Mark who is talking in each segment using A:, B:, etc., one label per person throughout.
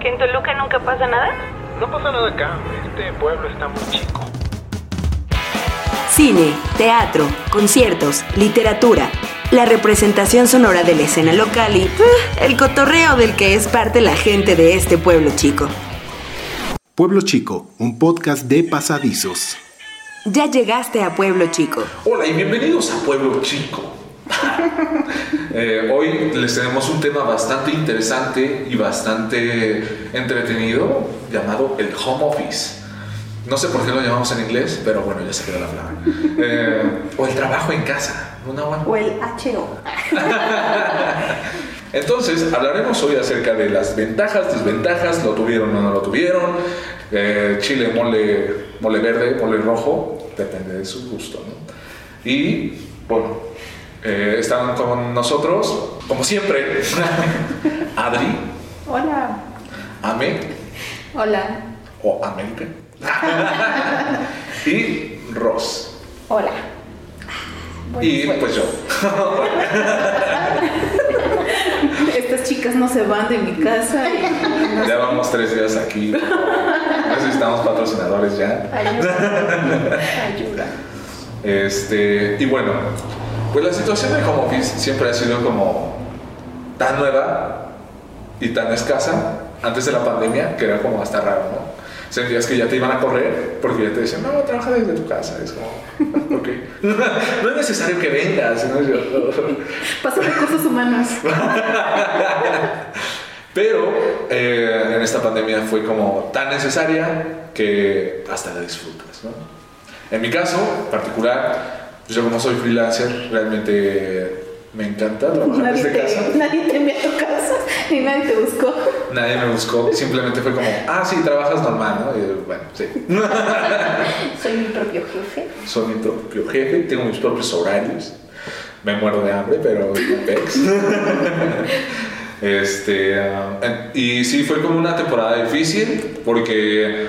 A: ¿Que en Toluca nunca pasa nada?
B: No pasa nada acá. Este pueblo está muy chico.
C: Cine, teatro, conciertos, literatura, la representación sonora de la escena local y uh, el cotorreo del que es parte la gente de este pueblo chico.
D: Pueblo Chico, un podcast de pasadizos.
C: Ya llegaste a Pueblo Chico.
E: Hola y bienvenidos a Pueblo Chico. Eh, hoy les tenemos un tema bastante interesante y bastante entretenido llamado el home office. No sé por qué lo llamamos en inglés, pero bueno, ya se quedó la palabra. Eh, o el trabajo en casa. ¿no, Nahual?
F: O el HO.
E: Entonces, hablaremos hoy acerca de las ventajas, desventajas, lo tuvieron o no lo tuvieron, eh, chile, mole, mole verde, mole rojo, depende de su gusto. ¿no? Y bueno, eh, están con nosotros, como siempre, Adri,
F: Hola.
E: Ame
F: Hola.
E: o Amelpe y Ross.
F: Hola.
E: Y
F: Buenos
E: pues yo.
F: Estas chicas no se van de mi casa. y-
E: Ya vamos tres días aquí. Necesitamos patrocinadores ya.
F: Ayuda. Ayuda.
E: Este, y bueno, pues la situación de home office siempre ha sido como tan nueva y tan escasa antes de la pandemia que era como hasta raro, ¿no? Sentías que ya te iban a correr porque ya te decían, no, trabaja desde tu casa. Es como, ok. no es necesario que vengas. ¿no? Yo-
F: Paso recursos humanos.
E: Pero eh, en esta pandemia fue como tan necesaria que hasta la disfrutas, ¿no? En mi caso particular, pues yo como soy freelancer, realmente me encanta trabajar
F: Nadie
E: desde casa.
F: te, nadie te envió a tu casa y nadie te buscó.
E: Nadie me buscó, simplemente fue como, ah, sí, trabajas normal, ¿no? Y yo, bueno, sí.
F: Soy mi propio jefe.
E: Soy mi propio jefe, tengo mis propios horarios. Me muero de hambre, pero este, ah, y sí, fue como una temporada difícil porque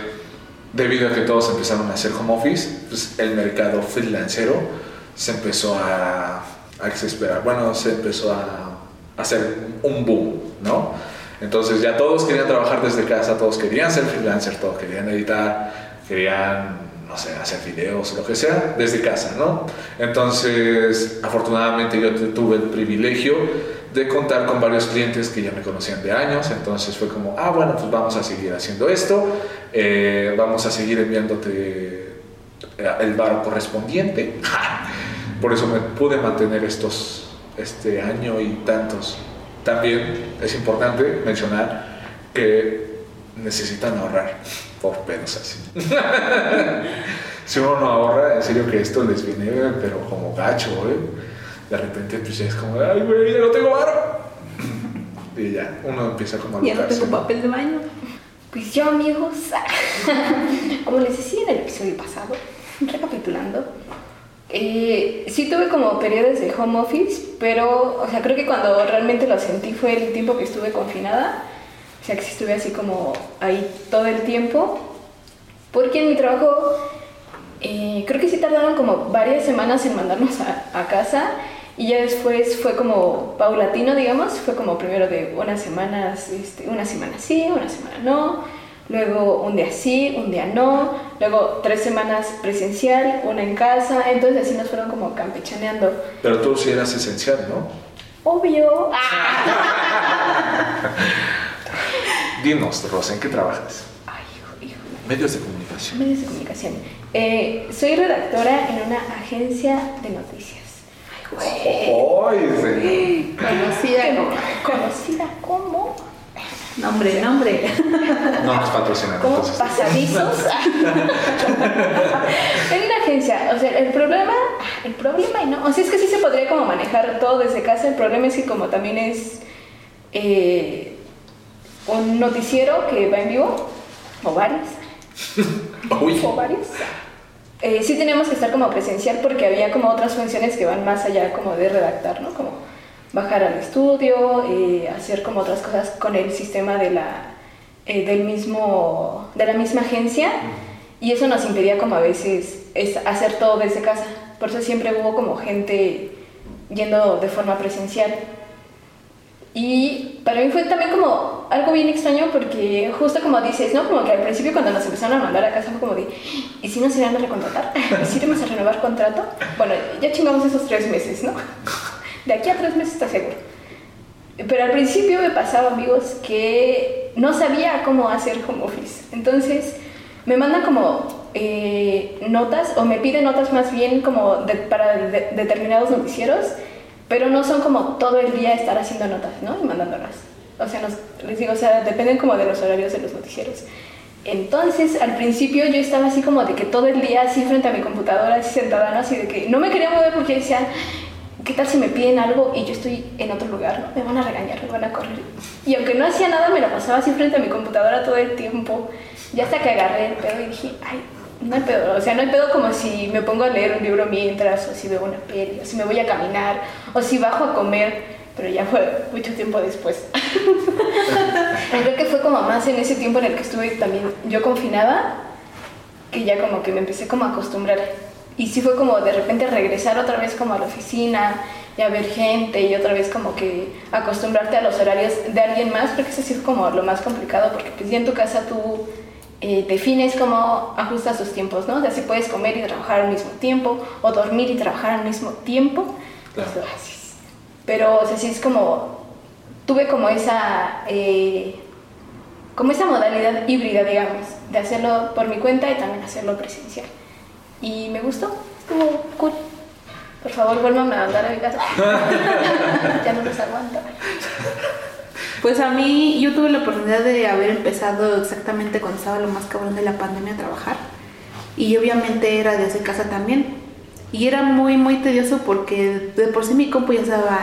E: debido a que todos empezaron a hacer home office, pues el mercado freelancero se empezó a, a exasperar. Bueno, se empezó a hacer un boom, ¿no? Entonces ya todos querían trabajar desde casa, todos querían ser freelancer, todos querían editar, querían, no sé, hacer videos, lo que sea, desde casa, ¿no? Entonces, afortunadamente yo tu- tuve el privilegio de contar con varios clientes que ya me conocían de años, entonces fue como, ah, bueno, pues vamos a seguir haciendo esto, eh, vamos a seguir enviándote eh, el bar correspondiente. Por eso me pude mantener estos, este año y tantos. También es importante mencionar que necesitan ahorrar por pedos así. si uno no ahorra, en serio que esto les viene, pero como gacho, ¿eh? De repente pues ya es como, ay, güey, ya no tengo varo. Y ya, uno empieza como a
F: Ya no tengo papel de baño.
G: Pues yo, amigos, como les decía en el episodio pasado, recapitulando, eh, sí tuve como periodos de home office, pero, o sea, creo que cuando realmente lo sentí fue el tiempo que estuve confinada, o sea, que estuve así como ahí todo el tiempo, porque en mi trabajo eh, creo que sí tardaron como varias semanas en mandarnos a, a casa. Y ya después fue como paulatino, digamos, fue como primero de unas semanas, este, una semana sí, una semana no, luego un día sí, un día no, luego tres semanas presencial, una en casa, entonces así nos fueron como campechaneando.
E: Pero tú sí eras esencial, ¿no?
G: Obvio.
E: Dinos, Rosa, ¿en qué trabajas?
G: Ay, hijo, hijo.
E: Medios de comunicación.
G: Medios de comunicación. Eh, soy redactora en una agencia de noticias.
E: ¡Ay, sí!
F: Conocida como.
G: Conocida como,
F: Nombre, nombre.
E: No nos patrocinan,
G: como
E: entonces.
G: pasadizos. en una agencia. O sea, el problema, el problema y no. O sea, es que sí se podría como manejar todo desde casa. El problema es que como también es eh, un noticiero que va en vivo, o varios,
E: Uy,
G: o varios. Eh, sí tenemos que estar como presencial porque había como otras funciones que van más allá como de redactar, ¿no? Como bajar al estudio, eh, hacer como otras cosas con el sistema de la, eh, del mismo, de la misma agencia y eso nos impedía como a veces es hacer todo desde casa. Por eso siempre hubo como gente yendo de forma presencial. Y para mí fue también como algo bien extraño porque justo como dices, ¿no? Como que al principio cuando nos empezaron a mandar a casa fue como de, ¿y si nos iban a recontratar? ¿Y si íbamos a renovar contrato? Bueno, ya chingamos esos tres meses, ¿no? De aquí a tres meses está seguro. Pero al principio me pasaba, amigos, que no sabía cómo hacer home office. Entonces me mandan como eh, notas o me piden notas más bien como para de- determinados noticieros, pero no son como todo el día estar haciendo notas, ¿no? Y mandándolas. O sea, nos- les digo, o sea, dependen como de los horarios de los noticieros. Entonces, al principio yo estaba así como de que todo el día así frente a mi computadora, así sentada, ¿no? Así de que no me quería mover porque decía, ¿qué tal si me piden algo y yo estoy en otro lugar. Me van a regañar, me van a correr. Y aunque no hacía nada, me la pasaba así frente a mi computadora todo el tiempo. Ya hasta que agarré el pedo y dije, ay, no hay pedo. O sea, no hay pedo como si me pongo a leer un libro mientras, o si veo una peli, o si me voy a caminar, o si bajo a comer. Pero ya fue mucho tiempo después. Creo que fue como más en ese tiempo en el que estuve también yo confinada, que ya como que me empecé como a acostumbrar. Y sí fue como de repente regresar otra vez como a la oficina y a ver gente y otra vez como que acostumbrarte a los horarios de alguien más, porque eso sí fue como lo más complicado, porque pues ya en tu casa tú eh, defines cómo ajustas tus tiempos, ¿no? O sea, si puedes comer y trabajar al mismo tiempo, o dormir y trabajar al mismo tiempo, pues
E: Claro.
G: lo haces. Pero, o sea, sí es como, tuve como esa, eh, como esa modalidad híbrida, digamos, de hacerlo por mi cuenta y también hacerlo presencial. Y me gustó, estuvo cool. Por favor, vuelvan a mandar a mi casa. ya no los aguanto.
F: Pues a mí, yo tuve la oportunidad de haber empezado exactamente cuando estaba lo más cabrón de la pandemia a trabajar. Y obviamente era desde casa también. Y era muy, muy tedioso porque de por sí mi compu ya estaba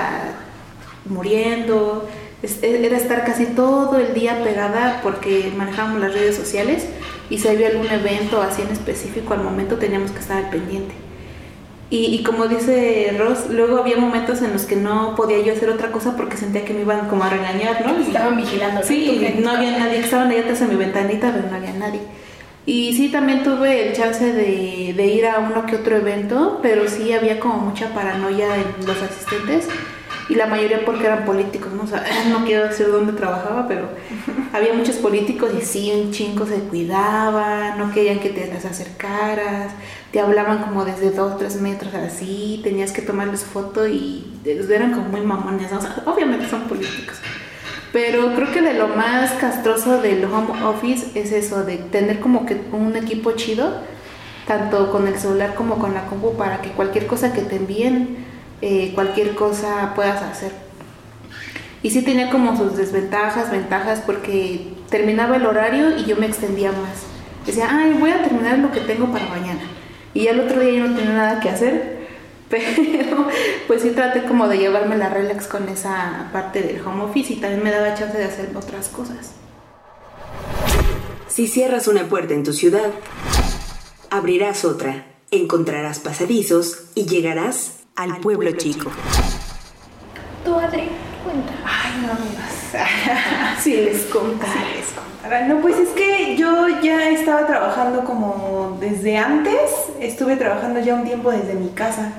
F: muriendo. Es- e, Era estar casi todo el día pegada porque manejábamos las redes sociales y si había algún evento así en específico al momento teníamos que estar al pendiente. Y, y como dice Ross, luego había momentos en los que no podía yo hacer otra cosa porque sentía que me iban como a regañar, ¿no? Y-
G: Estaban vigilando.
F: Sí, no había nadie, estaban ahí atrás de mi ventanita, pero no había nadie. Y sí, también tuve el chance de, de ir a uno que otro evento, pero sí había como mucha paranoia en los asistentes y la mayoría porque eran políticos, ¿no? O sea, no quiero decir dónde trabajaba, pero había muchos políticos y sí, un chingo se cuidaban, no querían que te les acercaras, te hablaban como desde dos, tres metros así, tenías que tomarles foto y eran como muy mamones, ¿no? O sea, obviamente son políticos. Pero creo que de lo más castroso del home office es eso, de tener como que un equipo chido, tanto con el celular como con la compu, para que cualquier cosa que te envíen, eh, cualquier cosa puedas hacer. Y sí tenía como sus desventajas, ventajas, porque terminaba el horario y yo me extendía más. Decía, ay, voy a terminar lo que tengo para mañana. Y ya el otro día yo no tenía nada que hacer, pero pues sí traté como de llevarme la relax con esa parte del home office y también me daba chance de hacer otras cosas.
C: Si cierras una puerta en tu ciudad, abrirás otra, encontrarás pasadizos y llegarás al pueblo chico.
G: Tú, Adri, cuenta.
F: Ay, no, amigas. si les contara. les contara. No, pues es que yo ya estaba trabajando como desde antes. Estuve trabajando ya un tiempo desde mi casa.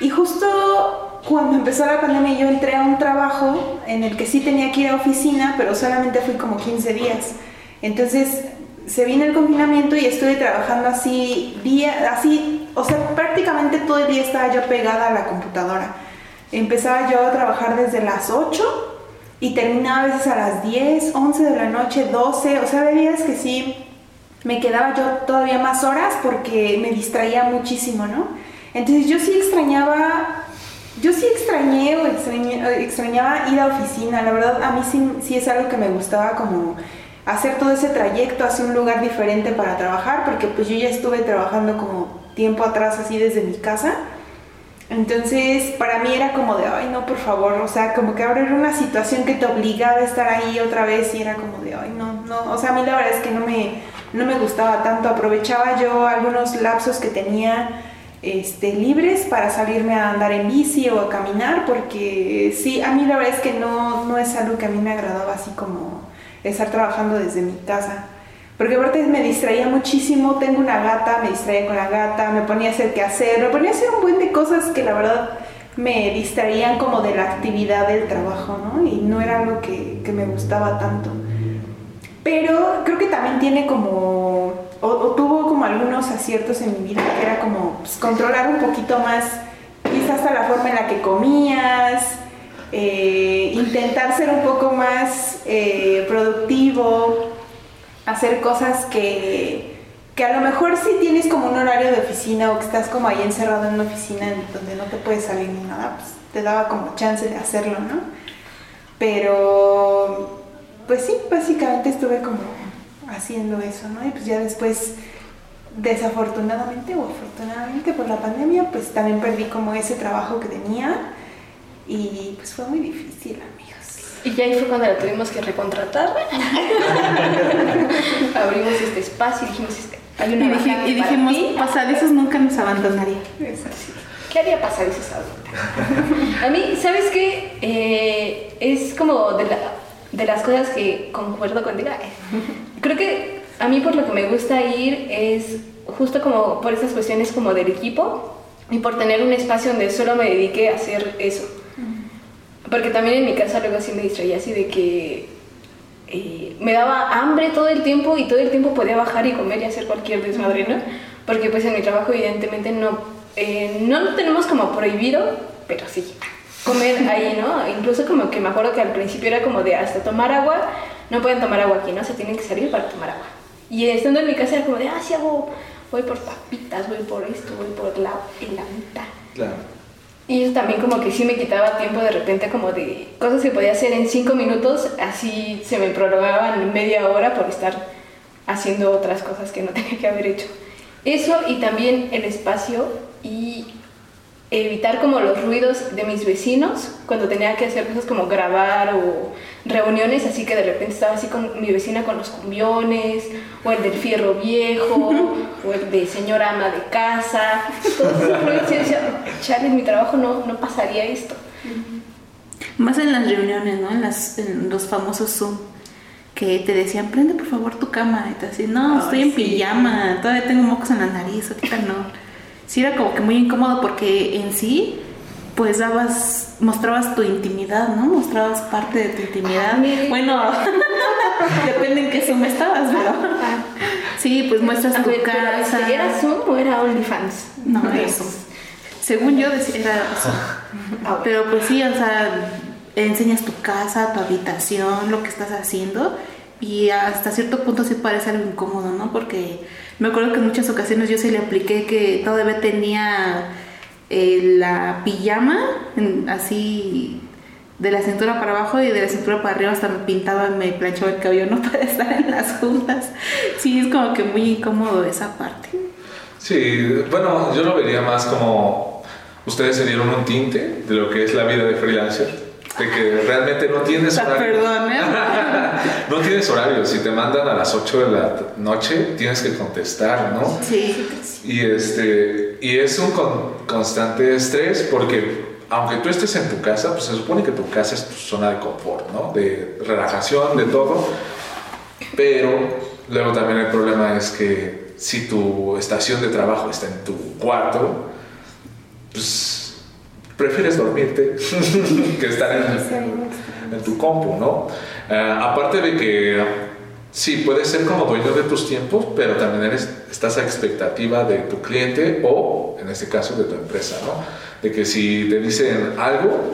F: Y justo cuando empezó la pandemia yo entré a un trabajo en el que sí tenía que ir a oficina, pero solamente fui como 15 días. Entonces se vino el confinamiento y estuve trabajando así día, así, o sea, prácticamente todo el día estaba yo pegada a la computadora. Empezaba yo a trabajar desde las 8 y terminaba a veces a las 10, 11 de la noche, 12, o sea, había días que sí me quedaba yo todavía más horas porque me distraía muchísimo, ¿no? Entonces yo sí extrañaba, yo sí extrañé o extrañé- extrañaba ir a oficina, la verdad a mí sí, sí es algo que me gustaba como hacer todo ese trayecto hacia un lugar diferente para trabajar, porque pues yo ya estuve trabajando como tiempo atrás así desde mi casa. Entonces, para mí era como de, ay, no, por favor, o sea, como que ahora era una situación que te obligaba a estar ahí otra vez y era como de, ay, no, no, o sea, a mí la verdad es que no me, no me gustaba tanto, aprovechaba yo algunos lapsos que tenía este, libres para salirme a andar en bici o a caminar, porque sí, a mí la verdad es que no, no es algo que a mí me agradaba así como estar trabajando desde mi casa. Porque aparte me distraía muchísimo, tengo una gata, me distraía con la gata, me ponía a hacer qué hacer, me ponía a hacer un buen de cosas que la verdad me distraían como de la actividad del trabajo, ¿no? Y no era algo que, que me gustaba tanto. Pero creo que también tiene como, o, tuvo como algunos aciertos en mi vida, que era como pues, controlar un poquito más, quizás hasta la forma en la que comías, eh, intentar ser un poco más eh, productivo, hacer cosas que, que a lo mejor si tienes como un horario de oficina o que estás como ahí encerrado en una oficina donde no te puedes salir ni nada, pues te daba como chance de hacerlo, ¿no? Pero, pues sí, básicamente estuve como haciendo eso, ¿no? Y pues ya después, desafortunadamente o afortunadamente por la pandemia, pues también perdí como ese trabajo que tenía y pues fue muy difícil, amigos.
G: Y ya ahí fue cuando la tuvimos que recontratar. Abrimos este espacio y dijimos, este, hay
A: Y,
G: una
A: dije-
G: vacante
A: y dijimos, pasadizos nunca nos abandonaría.
G: ¿Qué haría pasadizos ahorita? A mí, ¿sabes qué? Eh, es como de, la- de las cosas que concuerdo contigo. Creo que a mí por lo que me gusta ir es justo como por esas cuestiones como del equipo y por tener un espacio donde solo me dedique a hacer eso. Porque también en mi casa luego así me distraía así de que eh, me daba hambre todo el tiempo y todo el tiempo podía bajar y comer y hacer cualquier desmadre, ¿no? Porque pues en mi trabajo evidentemente no, eh, no lo tenemos como prohibido, pero sí, comer ahí, ¿no? Incluso como que me acuerdo que al principio era como de hasta tomar agua, no pueden tomar agua aquí, ¿no? Se tienen que salir para tomar agua. Y estando en mi casa era como de, ah, sí hago, voy por papitas, voy por esto, voy por la heladita.
E: Claro.
G: Y eso también como que sí me quitaba tiempo de repente como de cosas que podía hacer en cinco minutos, así se me prolongaban media hora por estar haciendo otras cosas que no tenía que haber hecho. Eso y también el espacio y evitar como los ruidos de mis vecinos cuando tenía que hacer cosas como grabar o reuniones, así que de repente estaba así con mi vecina con los cumbiones, o el del fierro viejo, o el de señora ama de casa, todos esos ruidos y decía, chale, en mi trabajo no, no pasaría esto.
A: Más en las reuniones, ¿no? En, las, en los famosos Zoom. Que te decían, prende por favor tu cámara. Y te decían, no,
F: Ay,
A: estoy en
F: sí.
A: pijama, todavía tengo mocos en la nariz, ahorita no. Sí, era como que muy incómodo porque en sí, pues dabas, mostrabas tu intimidad, ¿no? Mostrabas parte de tu intimidad. Bueno, depende en qué Zoom estabas, pero. Sí, pues muestras
G: A
A: tu
G: ver,
A: casa.
G: ¿Era Zoom o era OnlyFans?
A: No, era Zoom. Según yo decía, era Zoom.
G: Ah, bueno.
A: Pero pues sí, o sea, enseñas tu casa, tu habitación, lo que estás haciendo y hasta cierto punto sí parece algo incómodo, ¿no? Porque me acuerdo que en muchas ocasiones yo sí le apliqué que todavía tenía eh, la pijama así de la cintura para abajo y de la cintura para arriba hasta me pintaba, me planchaba el cabello, ¿no? Para estar en las juntas. Sí, es como que muy incómodo esa parte.
E: Sí, bueno, yo lo vería más como ustedes se dieron un tinte de lo que es la vida de freelancer. De que realmente no tienes horario.
A: perdón, ¿eh?
E: no tienes horario. Si te mandan a las 8 de la noche, tienes que contestar, ¿no?
A: Sí.
E: Y, este, y es un con- constante estrés porque aunque tú estés en tu casa, pues se supone que tu casa es tu zona de confort, ¿no? De relajación, de todo. Pero luego también el problema es que si tu estación de trabajo está en tu cuarto, pues prefieres dormirte que estar en, en tu compu, ¿no? Eh, aparte de que sí, puedes ser como dueño de tus tiempos, pero también eres, estás a expectativa de tu cliente o, en este caso, de tu empresa, ¿no? De que si te dicen algo,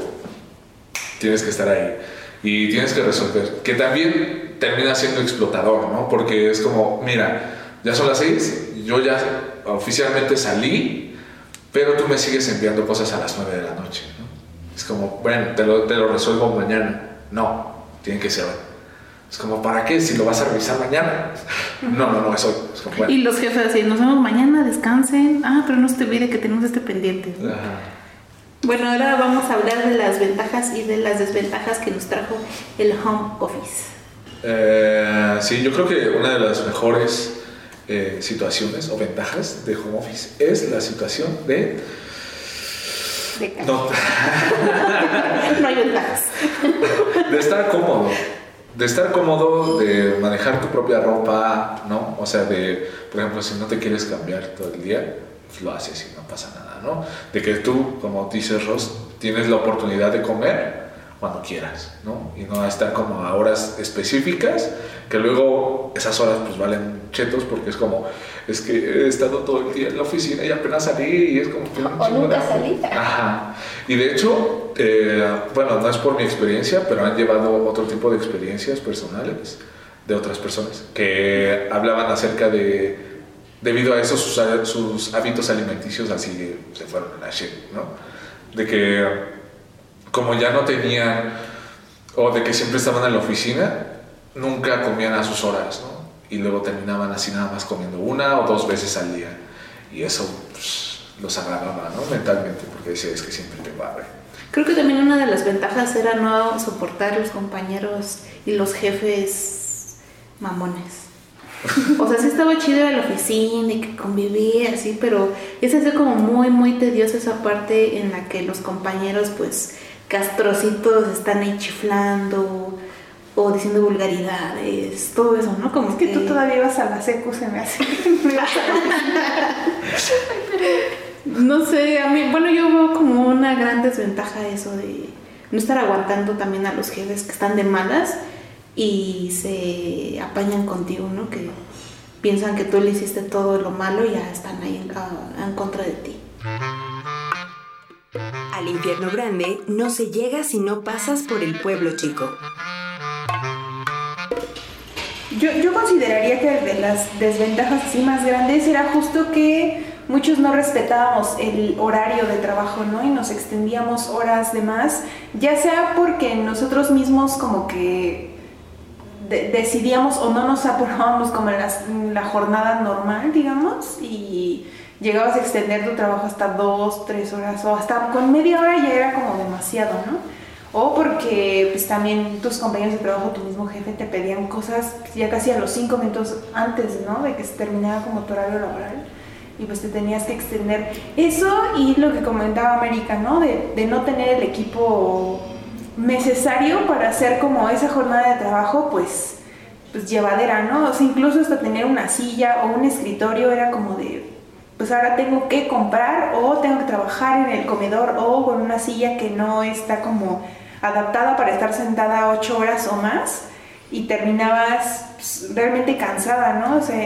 E: tienes que estar ahí y tienes que resolver. Que también termina siendo explotador, ¿no? Porque es como, mira, ya son las seis, yo ya oficialmente salí, pero tú me sigues enviando cosas a las nueve de la noche, ¿no? Es como, bueno, te lo, te lo resuelvo mañana. No, tiene que ser hoy. Es como, ¿para qué? Si lo vas a revisar mañana. No, no, no, es hoy. Es como, bueno.
A: Y los jefes así, nos vemos mañana, descansen. Ah, pero no se te olvide que tenemos este pendiente.
E: Ajá.
A: Bueno, ahora vamos a hablar de las ventajas y de las desventajas que nos trajo el home office.
E: Eh, sí, yo creo que una de las mejores eh, situaciones o ventajas de home office es la situación de... No,
A: no hay ventajas.
E: de estar cómodo, de estar cómodo, de manejar tu propia ropa, ¿no? O sea, de, por ejemplo, si no te quieres cambiar todo el día, pues lo haces y no pasa nada, ¿no? De que tú, como dices Ross, tienes la oportunidad de comer cuando quieras, ¿no? Y no estar como a horas específicas, que luego esas horas pues valen chetos porque es como, es que he estado todo el día en la oficina y apenas salí y es como... que
G: O nunca salí.
E: Ajá. Y de hecho, eh, bueno, no es por mi experiencia, pero han llevado otro tipo de experiencias personales de otras personas que hablaban acerca de, debido a eso, sus, sus hábitos alimenticios así se fueron a la shit, ¿no? De que como ya no tenían, o de que siempre estaban en la oficina, nunca comían a sus horas, ¿no? Y luego terminaban así nada más comiendo una o dos veces al día. Y eso pues, los agravaba, ¿no? Mentalmente, porque decía, es que siempre tengo hambre.
A: Creo que también una de las ventajas era no soportar los compañeros y los jefes mamones. O sea, sí estaba chido a la oficina y que convivía así, pero es así como muy, muy tediosa esa parte en la que los compañeros, pues, castrocitos están ahí chiflando o diciendo vulgaridades, todo eso, ¿no? Como
F: Es que tú todavía vas a la secu, se me hace. No ibas
A: sé, a mí, bueno, yo veo como una gran desventaja eso de no estar aguantando también a los jefes que están de malas y se apañan contigo, ¿no? Que piensan que tú le hiciste todo lo malo y ya están ahí en, a- en contra de ti.
C: Al infierno grande no se llega si no pasas por el pueblo chico.
F: Yo, yo consideraría que de las desventajas así más grandes era justo que muchos no respetábamos el horario de trabajo, ¿no? Y nos extendíamos horas de más, ya sea porque nosotros mismos como que de- decidíamos o no nos apurábamos como en, las- en la jornada normal, digamos, y llegabas a extender tu trabajo hasta dos, tres horas o hasta con media hora ya era como demasiado, ¿no? O porque pues también tus compañeros de trabajo, tu mismo jefe te pedían cosas ya casi a los cinco minutos antes, ¿no? De que se terminara como tu horario laboral y pues te tenías que extender. Eso y lo que comentaba América, ¿no? De, de no tener el equipo necesario para hacer como esa jornada de trabajo, pues, pues llevadera, ¿no? O sea, incluso hasta tener una silla o un escritorio era como de, pues ahora tengo que comprar o tengo que trabajar en el comedor o con una silla que no está como adaptada para estar sentada ocho horas o más y terminabas pues, realmente cansada, ¿no? O sea,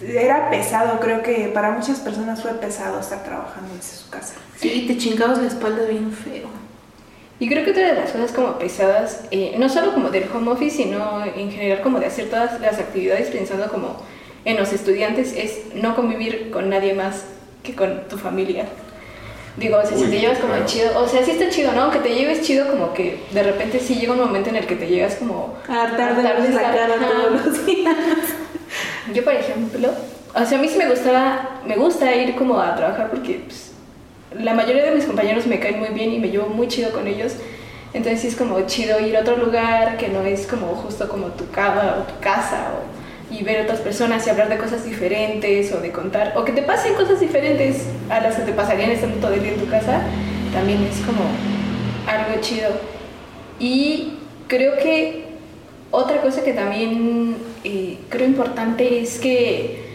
F: era pesado, creo que para muchas personas fue pesado estar trabajando desde su casa.
A: Sí, te chingabas la espalda bien feo.
G: Y creo que otra de las cosas como pesadas, eh, no solo como del home office, sino en general como de hacer todas las actividades pensando como en los estudiantes, es no convivir con nadie más que con tu familia. Digo, o sea, si
E: Uy,
G: te llevas como
E: claro.
G: chido, o sea, sí está chido, ¿no? Aunque te lleves chido, como que de repente sí llega un momento en el que te llegas como...
A: Hartar de la cara
G: Ajá.
A: todos los días.
G: Yo, por ejemplo, o sea, a mí sí me gustaba, me gusta ir como a trabajar porque pues, la mayoría de mis compañeros me caen muy bien y me llevo muy chido con ellos. Entonces sí es como chido ir a otro lugar que no es como justo como tu cama o tu casa o, y ver otras personas y hablar de cosas diferentes o de contar o que te pasen cosas diferentes a las que te pasarían estando todo el día en tu casa. También es como algo chido. Y creo que otra cosa que también eh, creo importante es que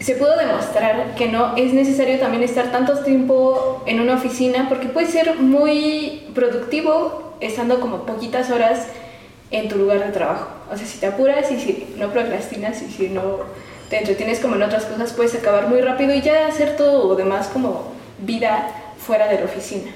G: se pudo demostrar que no es necesario también estar tanto tiempo en una oficina porque puede ser muy productivo estando como poquitas horas en tu lugar de trabajo. O sea, si te apuras y si no procrastinas y si no te entretienes como en otras cosas, puedes acabar muy rápido y ya hacer todo lo demás como vida fuera de la oficina.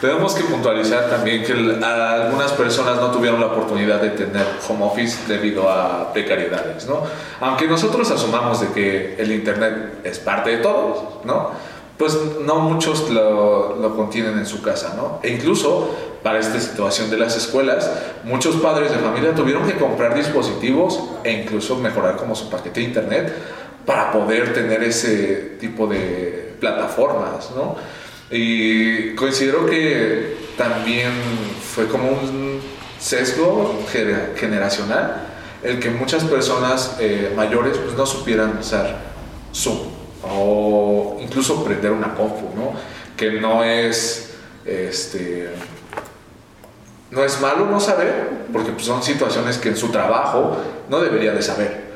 E: Tenemos que puntualizar también que algunas personas no tuvieron la oportunidad de tener home office debido a precariedades, ¿no? Aunque nosotros asumamos de que el Internet es parte de todos, ¿no? Pues no muchos lo, lo contienen en su casa, ¿no? E incluso para esta situación de las escuelas, muchos padres de familia tuvieron que comprar dispositivos e incluso mejorar como su paquete de Internet para poder tener ese tipo de plataformas, ¿no? Y considero que también fue como un sesgo gener- generacional el que muchas personas eh, mayores pues, no supieran usar Zoom o incluso prender una compu, ¿no? Que no es, este, no es malo no saber, porque pues, son situaciones que en su trabajo no debería de saber,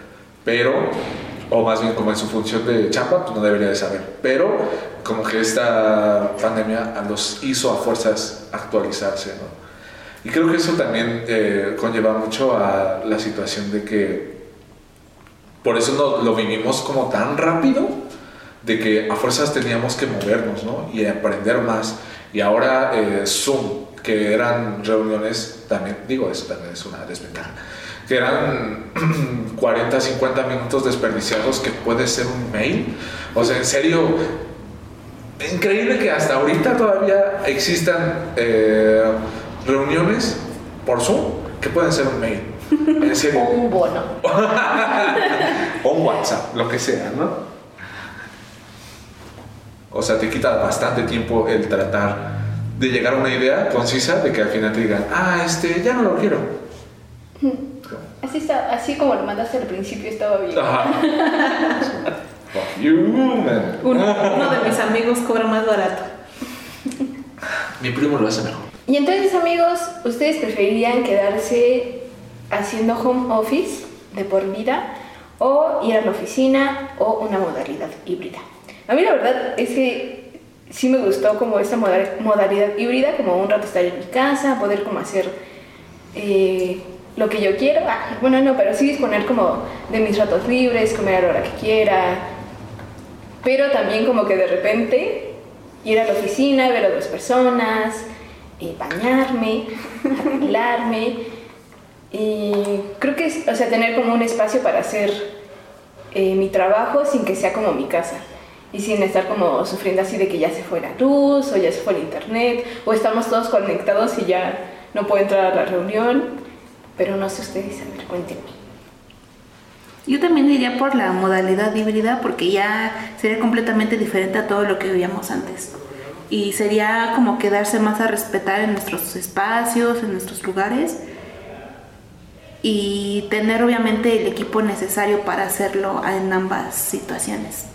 E: pero o más bien como en su función de chamba, pues no debería de saber. Pero como que esta pandemia los hizo a fuerzas actualizarse, ¿no? Y creo que eso también eh, conlleva mucho a la situación de que por eso no, lo vivimos como tan rápido, de que a fuerzas teníamos que movernos, ¿no? Y aprender más. Y ahora eh, Zoom, que eran reuniones, también digo, eso también es una desventaja que eran 40, 50 minutos desperdiciados que puede ser un mail. O sea, en serio, increíble que hasta ahorita todavía existan eh, reuniones por Zoom que pueden ser un mail. En serio.
G: O un bono.
E: o un WhatsApp, lo que sea, ¿no? O sea, te quita bastante tiempo el tratar de llegar a una idea concisa de que al final te digan, ah, este, ya no lo quiero.
G: Así, está, así como lo mandaste al principio estaba bien.
E: Ajá. Fuck you, man.
A: Uno, uno de mis amigos cobra más barato.
E: Mi primo lo hace mejor.
G: Y entonces, amigos, ¿ustedes preferirían quedarse haciendo home office de por vida o ir a la oficina o una modalidad híbrida? A mí la verdad es que sí me gustó como esta moda- modalidad híbrida, como un rato estar en mi casa, poder como hacer eh, lo que yo quiero. Ah, bueno, no, pero sí disponer como de mis ratos libres, comer a la hora que quiera. Pero también como que de repente ir a la oficina, ver a otras personas, eh, bañarme, arreglarme. Y creo que es, o sea, tener como un espacio para hacer eh, mi trabajo sin que sea como mi casa. Y sin estar como sufriendo así de que ya se fue la luz, o ya se fue el internet, o estamos todos conectados y ya no puedo entrar a la reunión. Pero no sé ustedes, a ver, cuéntenme.
A: Yo también iría por la modalidad híbrida porque ya sería completamente diferente a todo lo que vivíamos antes. Y sería como quedarse más a respetar en nuestros espacios, en nuestros lugares y tener obviamente el equipo necesario para hacerlo en ambas situaciones.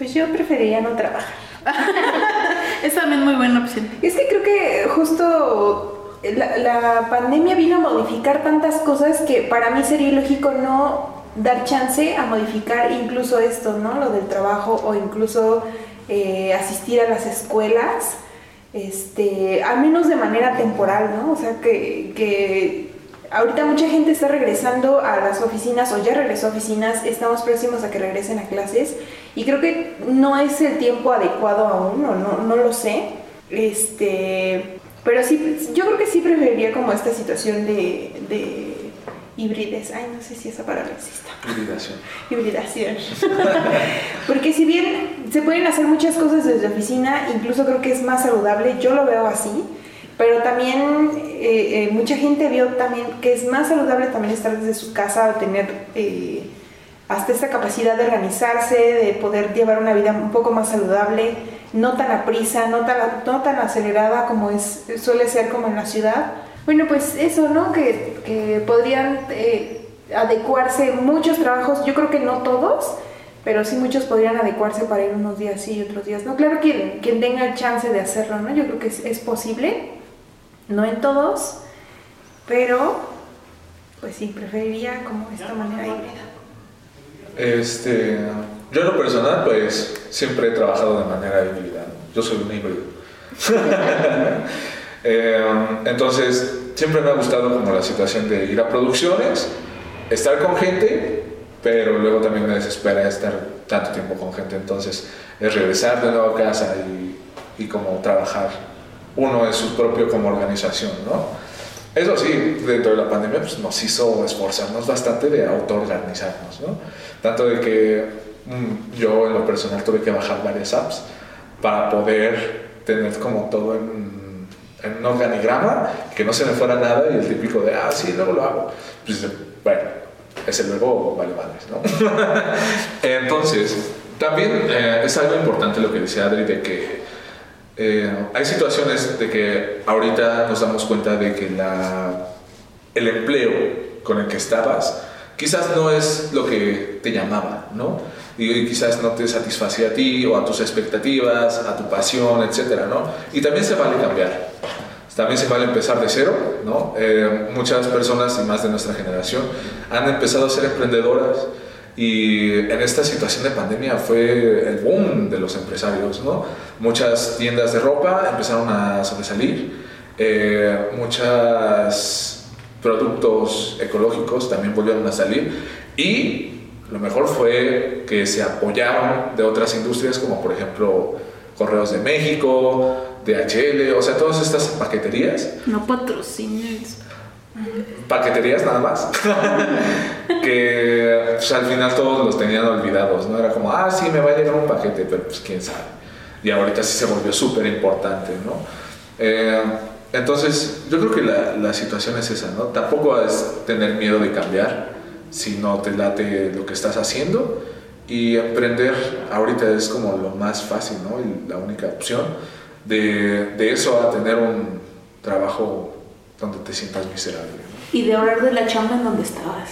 F: Pues yo preferiría no trabajar.
A: Es también muy buena opción.
F: Es que creo que justo la, la pandemia vino a modificar tantas cosas que para mí sería ilógico no dar chance a modificar incluso esto, ¿no? Lo del trabajo o incluso eh, asistir a las escuelas, este, al menos de manera temporal, ¿no? O sea, que, que ahorita mucha gente está regresando a las oficinas o ya regresó a oficinas, estamos próximos a que regresen a clases y creo que no es el tiempo adecuado aún, o no, no lo sé. Este, pero sí, yo creo que sí preferiría como esta situación de, de híbrides. Ay, no sé si esa palabra exista.
E: Hibridación.
F: Hibridación. Porque si bien se pueden hacer muchas cosas desde oficina, incluso creo que es más saludable, yo lo veo así. Pero también eh, eh, mucha gente vio también que es más saludable también estar desde su casa o tener eh, hasta esta capacidad de organizarse, de poder llevar una vida un poco más saludable, no tan a prisa, no tan, no tan acelerada como es, suele ser como en la ciudad. Bueno, pues eso, ¿no? Que, que podrían adecuarse muchos trabajos, yo creo que no todos, pero sí muchos podrían adecuarse para ir unos días sí y otros días no. Claro, quien, quien tenga el chance de hacerlo, ¿no? Yo creo que es posible, no en todos, pero pues sí, preferiría como esta manera híbrida.
E: Este, yo en lo personal, pues siempre he trabajado de manera híbrida. Yo soy un híbrido. Eh, entonces, siempre me ha gustado como la situación de ir a producciones, estar con gente, pero luego también me desespera estar tanto tiempo con gente. Entonces, es regresar de nuevo a casa y, y como trabajar uno en su propio como organización, ¿no? Eso sí, dentro de la pandemia pues, nos hizo esforzarnos bastante de autoorganizarnos, ¿no? Tanto de que mm, yo en lo personal tuve que bajar varias apps para poder tener como todo en, en un organigrama, que no se me fuera nada y el típico de, ah, sí, luego lo hago. Pues, bueno, ese luego vale madres, ¿no? Entonces, también eh, es algo importante lo que decía Adri de que eh, hay situaciones de que ahorita nos damos cuenta de que la, el empleo con el que estabas quizás no es lo que te llamaba, ¿no? Y quizás no te satisfacía a ti o a tus expectativas, a tu pasión, etcétera, ¿no? Y también se vale cambiar. también se vale empezar de cero, ¿no? Eh, muchas personas y más de nuestra generación han empezado a ser emprendedoras y en esta situación de pandemia fue el boom de los empresarios, ¿no? Muchas tiendas de ropa empezaron a sobresalir, eh, muchos productos ecológicos también volvieron a salir y lo mejor fue que se apoyaron de otras industrias como por ejemplo Correos de México, DHL, o sea, todas estas paqueterías.
A: No patrocines.
E: Paqueterías nada más. que pues, al final todos los tenían olvidados, ¿no? Era como, ah, sí, me va a llegar un paquete, pero pues quién sabe. Y ahorita sí se volvió súper importante, ¿no? Eh, entonces, yo creo que la, la, situación es esa, ¿no? Tampoco es tener miedo de cambiar si no te late lo que estás haciendo. Y emprender ahorita es como lo más fácil, ¿no? Y la única opción de, de eso a tener un trabajo donde te sientas miserable.
A: Y de hablar de la chamba en donde estabas.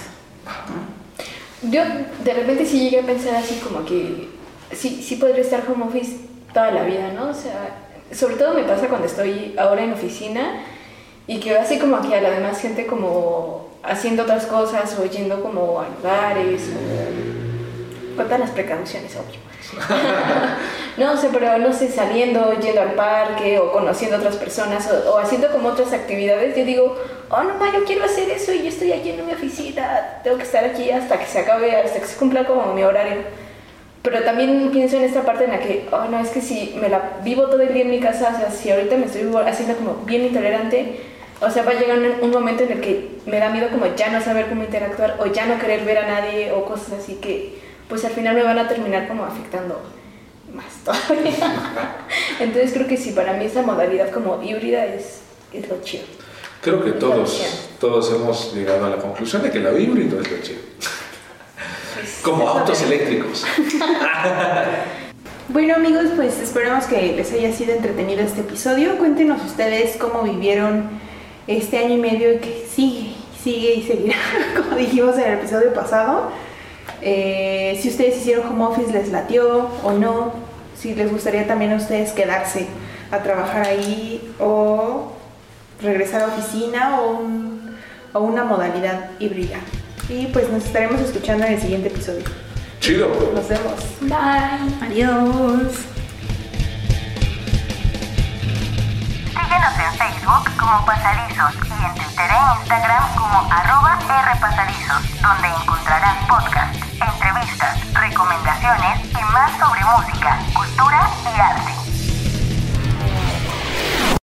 G: Yo de repente sí llegué a pensar así como que sí, sí podría estar home office toda la vida, ¿no? O sea, sobre todo me pasa cuando estoy ahora en oficina y que veo así como aquí a la demás gente como haciendo otras cosas o yendo como a lugares o con todas las precauciones, obvio. no sé, pero no sé, saliendo, yendo al parque o conociendo otras personas o, haciendo como otras actividades, yo digo, oh no, ma, yo quiero hacer eso y yo estoy aquí en mi oficina, tengo que estar aquí hasta que se acabe, hasta que se cumpla como mi horario. Pero también pienso en esta parte en la que, oh no, es que si me la vivo todo el día en mi casa, o sea, si ahorita me estoy haciendo como bien intolerante, o sea, va a llegar un momento en el que me da miedo como ya no saber cómo interactuar o ya no querer ver a nadie o cosas así que pues al final me van a terminar como afectando más todavía. Entonces creo que sí, para mí esa modalidad como híbrida es, es lo chido.
E: Creo que todos, todos hemos llegado a la conclusión de que lo híbrido es lo chido. Pues, como autos eléctricos.
F: Bueno amigos, pues esperamos que les haya sido entretenido este episodio. Cuéntenos ustedes cómo vivieron este año y medio que sigue, sigue y seguirá, como dijimos en el episodio pasado. Eh, si ustedes hicieron home office, les latió o no. Si les gustaría también a ustedes quedarse a trabajar ahí o regresar a oficina o, o una modalidad híbrida. Y pues nos estaremos escuchando en el siguiente episodio.
E: Chido.
F: Nos vemos.
A: Bye. Adiós.
H: Síguenos en Facebook como Pasadizos y en Twitter e Instagram como arroba Rpasadizos, donde entrevistas, recomendaciones y más sobre música, cultura y arte.